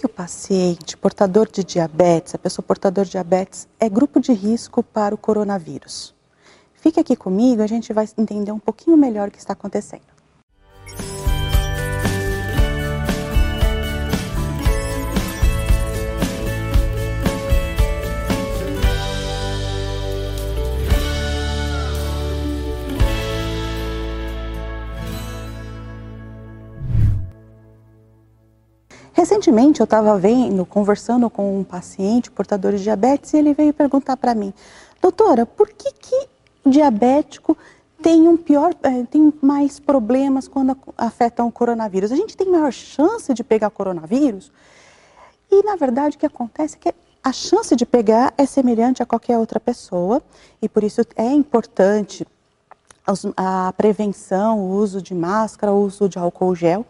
que o paciente portador de diabetes, a pessoa portadora de diabetes, é grupo de risco para o coronavírus? Fique aqui comigo, a gente vai entender um pouquinho melhor o que está acontecendo. Recentemente eu estava vendo, conversando com um paciente portador de diabetes e ele veio perguntar para mim, doutora, por que, que diabético tem um pior, eh, tem mais problemas quando afetam o coronavírus? A gente tem maior chance de pegar coronavírus? E na verdade o que acontece é que a chance de pegar é semelhante a qualquer outra pessoa e por isso é importante a prevenção, o uso de máscara, o uso de álcool gel.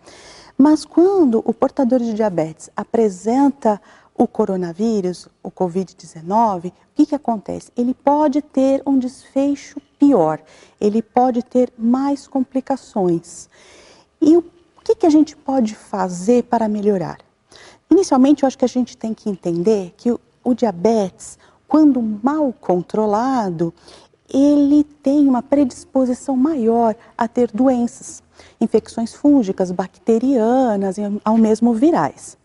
Mas quando o portador de diabetes apresenta o coronavírus, o Covid-19, o que, que acontece? Ele pode ter um desfecho pior, ele pode ter mais complicações. E o que, que a gente pode fazer para melhorar? Inicialmente, eu acho que a gente tem que entender que o, o diabetes, quando mal controlado, ele tem uma predisposição maior a ter doenças infecções fúngicas, bacterianas e ao mesmo virais.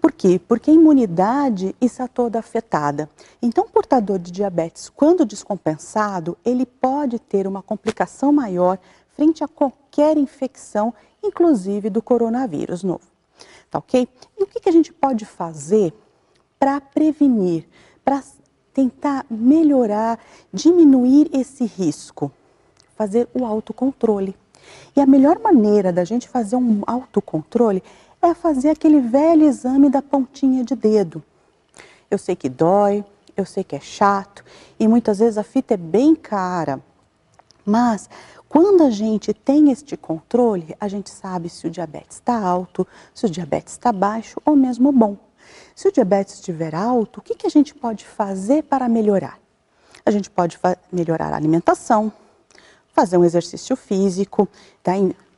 Por quê? Porque a imunidade está toda afetada. Então, o portador de diabetes, quando descompensado, ele pode ter uma complicação maior frente a qualquer infecção, inclusive do coronavírus novo. Tá ok? E o que, que a gente pode fazer para prevenir, para tentar melhorar, diminuir esse risco? Fazer o autocontrole. E a melhor maneira da gente fazer um autocontrole é fazer aquele velho exame da pontinha de dedo. Eu sei que dói, eu sei que é chato e muitas vezes a fita é bem cara. Mas quando a gente tem este controle, a gente sabe se o diabetes está alto, se o diabetes está baixo ou mesmo bom. Se o diabetes estiver alto, o que, que a gente pode fazer para melhorar? A gente pode melhorar a alimentação, fazer um exercício físico, tá?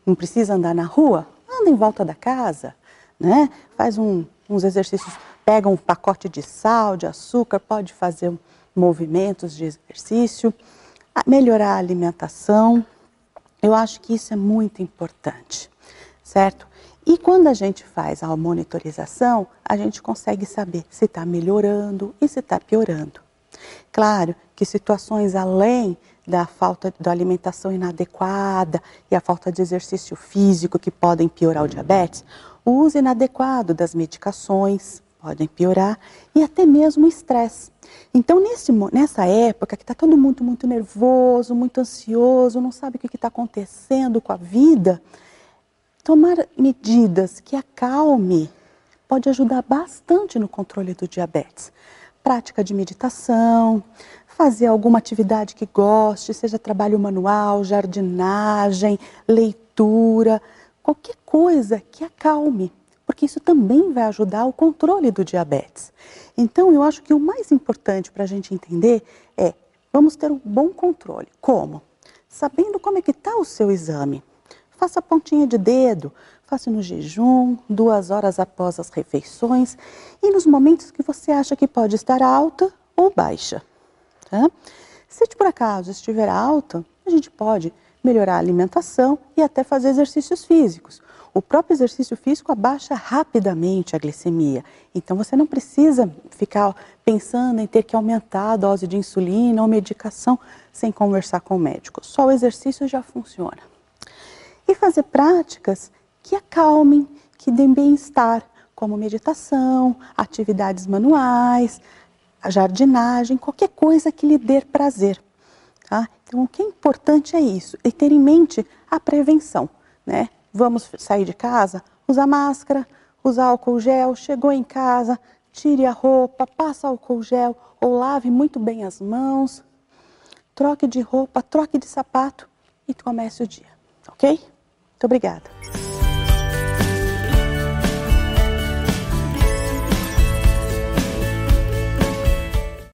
não precisa andar na rua, anda em volta da casa, né? faz um, uns exercícios, pega um pacote de sal, de açúcar, pode fazer movimentos de exercício, melhorar a alimentação. Eu acho que isso é muito importante, certo? E quando a gente faz a monitorização, a gente consegue saber se está melhorando e se está piorando. Claro que situações além da falta da alimentação inadequada e a falta de exercício físico que podem piorar o diabetes, o uso inadequado das medicações podem piorar e até mesmo o estresse. Então, nesse, nessa época que está todo mundo muito nervoso, muito ansioso, não sabe o que está acontecendo com a vida, tomar medidas que acalme pode ajudar bastante no controle do diabetes. Prática de meditação, fazer alguma atividade que goste, seja trabalho manual, jardinagem, leitura, qualquer coisa que acalme, porque isso também vai ajudar o controle do diabetes. Então, eu acho que o mais importante para a gente entender é, vamos ter um bom controle. Como? Sabendo como é que está o seu exame. Faça pontinha de dedo, faça no jejum, duas horas após as refeições e nos momentos que você acha que pode estar alta ou baixa. Tá? Se por acaso estiver alto, a gente pode melhorar a alimentação e até fazer exercícios físicos. O próprio exercício físico abaixa rapidamente a glicemia. Então você não precisa ficar pensando em ter que aumentar a dose de insulina ou medicação sem conversar com o médico. Só o exercício já funciona. E fazer práticas que acalmem, que deem bem-estar, como meditação, atividades manuais, jardinagem, qualquer coisa que lhe dê prazer. Tá? Então, o que é importante é isso, e ter em mente a prevenção. Né? Vamos sair de casa, usa máscara, usa álcool gel, chegou em casa, tire a roupa, passa álcool gel ou lave muito bem as mãos, troque de roupa, troque de sapato e comece o dia, ok? Muito obrigada.